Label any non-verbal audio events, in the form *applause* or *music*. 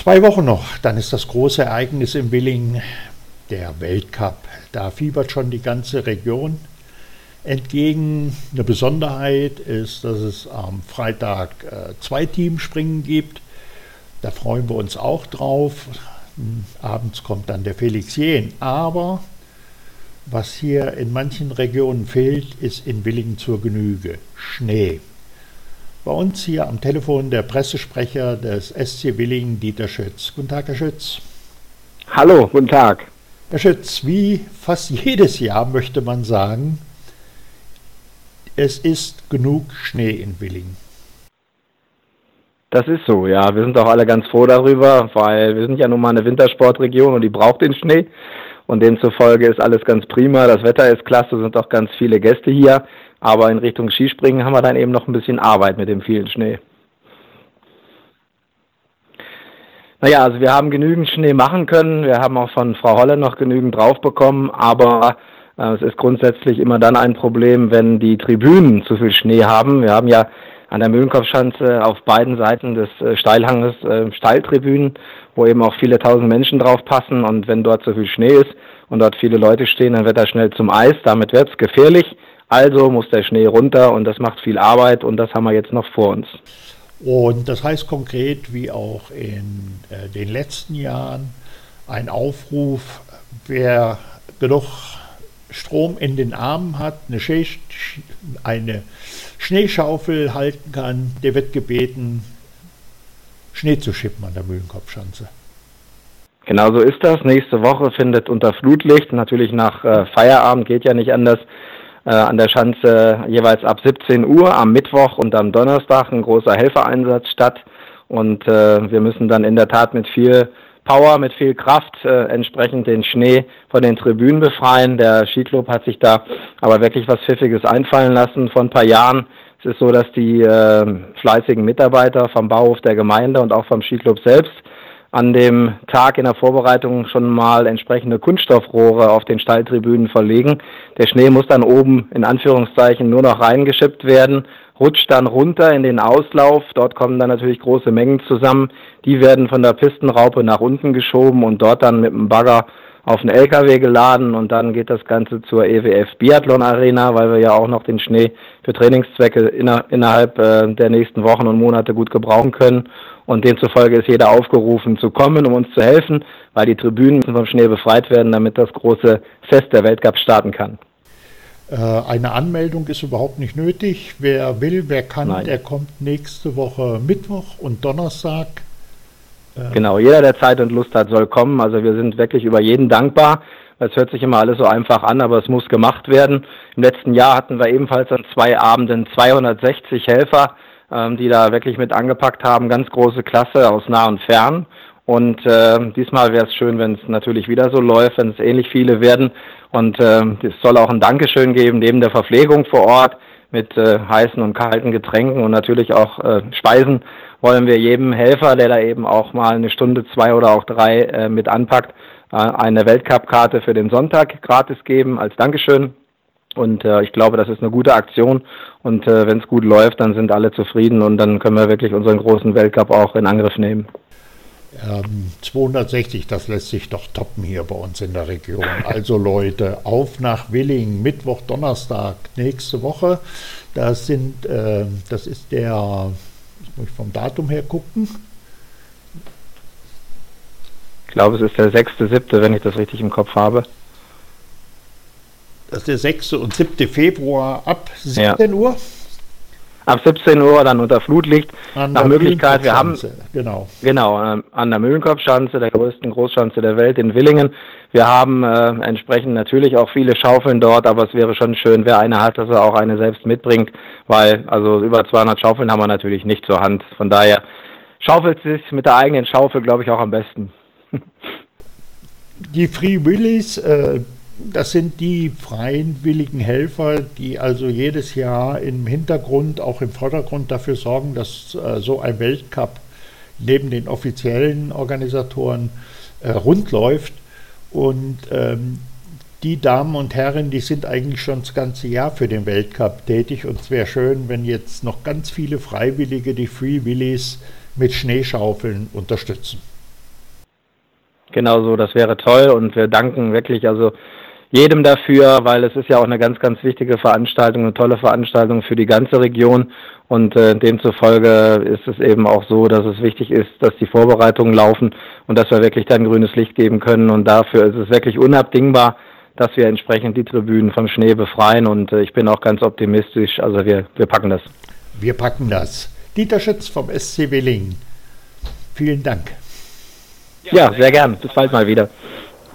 Zwei Wochen noch, dann ist das große Ereignis in Willingen, der Weltcup. Da fiebert schon die ganze Region entgegen. Eine Besonderheit ist, dass es am Freitag äh, zwei Teamspringen gibt. Da freuen wir uns auch drauf. Abends kommt dann der Felix Jähn. Aber was hier in manchen Regionen fehlt, ist in Willingen zur Genüge Schnee. Bei uns hier am Telefon der Pressesprecher des SC Willingen, Dieter Schütz. Guten Tag, Herr Schütz. Hallo, guten Tag. Herr Schütz, wie fast jedes Jahr möchte man sagen, es ist genug Schnee in Willingen. Das ist so, ja. Wir sind auch alle ganz froh darüber, weil wir sind ja nun mal eine Wintersportregion und die braucht den Schnee. Und demzufolge ist alles ganz prima. Das Wetter ist klasse, sind auch ganz viele Gäste hier. Aber in Richtung Skispringen haben wir dann eben noch ein bisschen Arbeit mit dem vielen Schnee. Naja, also wir haben genügend Schnee machen können. Wir haben auch von Frau Holle noch genügend drauf bekommen, aber es ist grundsätzlich immer dann ein Problem, wenn die Tribünen zu viel Schnee haben. Wir haben ja an der Mühlenkopfschanze auf beiden Seiten des äh, Steilhanges äh, Steiltribünen, wo eben auch viele tausend Menschen drauf passen. Und wenn dort zu viel Schnee ist und dort viele Leute stehen, dann wird er schnell zum Eis. Damit wird es gefährlich. Also muss der Schnee runter und das macht viel Arbeit und das haben wir jetzt noch vor uns. Und das heißt konkret, wie auch in äh, den letzten Jahren, ein Aufruf, wer genug Strom in den Armen hat, eine, Schee eine Schneeschaufel halten kann, der wird gebeten, Schnee zu schippen an der Mühlenkopfschanze. Genau so ist das. Nächste Woche findet unter Flutlicht, natürlich nach äh, Feierabend, geht ja nicht anders, äh, an der Schanze jeweils ab 17 Uhr am Mittwoch und am Donnerstag ein großer Helfereinsatz statt. Und äh, wir müssen dann in der Tat mit viel Power, mit viel Kraft äh, entsprechend den Schnee von den Tribünen befreien. Der Skiclub hat sich da aber wirklich was Pfiffiges einfallen lassen vor ein paar Jahren. Es ist so, dass die äh, fleißigen Mitarbeiter vom Bauhof der Gemeinde und auch vom Skiclub selbst an dem Tag in der Vorbereitung schon mal entsprechende Kunststoffrohre auf den Stalltribünen verlegen. Der Schnee muss dann oben in Anführungszeichen nur noch reingeschippt werden, rutscht dann runter in den Auslauf. Dort kommen dann natürlich große Mengen zusammen. Die werden von der Pistenraupe nach unten geschoben und dort dann mit dem Bagger auf den LKW geladen und dann geht das Ganze zur EWF Biathlon Arena, weil wir ja auch noch den Schnee für Trainingszwecke inner, innerhalb äh, der nächsten Wochen und Monate gut gebrauchen können. Und demzufolge ist jeder aufgerufen zu kommen, um uns zu helfen, weil die Tribünen vom Schnee befreit werden, damit das große Fest der Weltcup starten kann. Äh, eine Anmeldung ist überhaupt nicht nötig. Wer will, wer kann, Nein. der kommt nächste Woche Mittwoch und Donnerstag Genau, jeder, der Zeit und Lust hat, soll kommen. Also wir sind wirklich über jeden dankbar. Es hört sich immer alles so einfach an, aber es muss gemacht werden. Im letzten Jahr hatten wir ebenfalls an zwei Abenden 260 Helfer, ähm, die da wirklich mit angepackt haben. Ganz große Klasse aus nah und fern. Und äh, diesmal wäre es schön, wenn es natürlich wieder so läuft, wenn es ähnlich viele werden. Und äh, es soll auch ein Dankeschön geben, neben der Verpflegung vor Ort mit äh, heißen und kalten Getränken und natürlich auch äh, Speisen wollen wir jedem Helfer, der da eben auch mal eine Stunde, zwei oder auch drei äh, mit anpackt, äh, eine Weltcup-Karte für den Sonntag gratis geben als Dankeschön. Und äh, ich glaube, das ist eine gute Aktion. Und äh, wenn es gut läuft, dann sind alle zufrieden und dann können wir wirklich unseren großen Weltcup auch in Angriff nehmen. Ähm, 260, das lässt sich doch toppen hier bei uns in der Region. *laughs* Also Leute, auf nach Willingen, Mittwoch, Donnerstag, nächste Woche. Das sind, äh, das ist der muss ich vom Datum her gucken. Ich glaube, es ist der 6.7., wenn ich das richtig im Kopf habe. Das ist der 6. und 7. Februar ab 17 ja. Uhr. Ab 17 Uhr dann unter Flutlicht. An Nach Möglichkeit, wir haben genau, genau ähm, an der Mühlenkopfschanze, der größten Großschanze der Welt in Willingen. Wir haben äh, entsprechend natürlich auch viele Schaufeln dort, aber es wäre schon schön, wer eine hat, dass er auch eine selbst mitbringt, weil also über 200 Schaufeln haben wir natürlich nicht zur Hand. Von daher schaufelt sich mit der eigenen Schaufel, glaube ich, auch am besten. *laughs* Die Free Willies äh, das sind die freien, willigen Helfer, die also jedes Jahr im Hintergrund, auch im Vordergrund dafür sorgen, dass äh, so ein Weltcup neben den offiziellen Organisatoren äh, rund läuft. Und ähm, die Damen und Herren, die sind eigentlich schon das ganze Jahr für den Weltcup tätig. Und es wäre schön, wenn jetzt noch ganz viele Freiwillige, die Free Willies, mit Schneeschaufeln unterstützen. Genau so, das wäre toll und wir danken wirklich also jedem dafür, weil es ist ja auch eine ganz, ganz wichtige Veranstaltung, eine tolle Veranstaltung für die ganze Region und äh, demzufolge ist es eben auch so, dass es wichtig ist, dass die Vorbereitungen laufen und dass wir wirklich dann grünes Licht geben können und dafür ist es wirklich unabdingbar, dass wir entsprechend die Tribünen vom Schnee befreien und äh, ich bin auch ganz optimistisch, also wir, wir packen das. Wir packen das. Dieter Schütz vom SC Willingen. Vielen Dank. Ja, sehr gern. Bis bald mal wieder.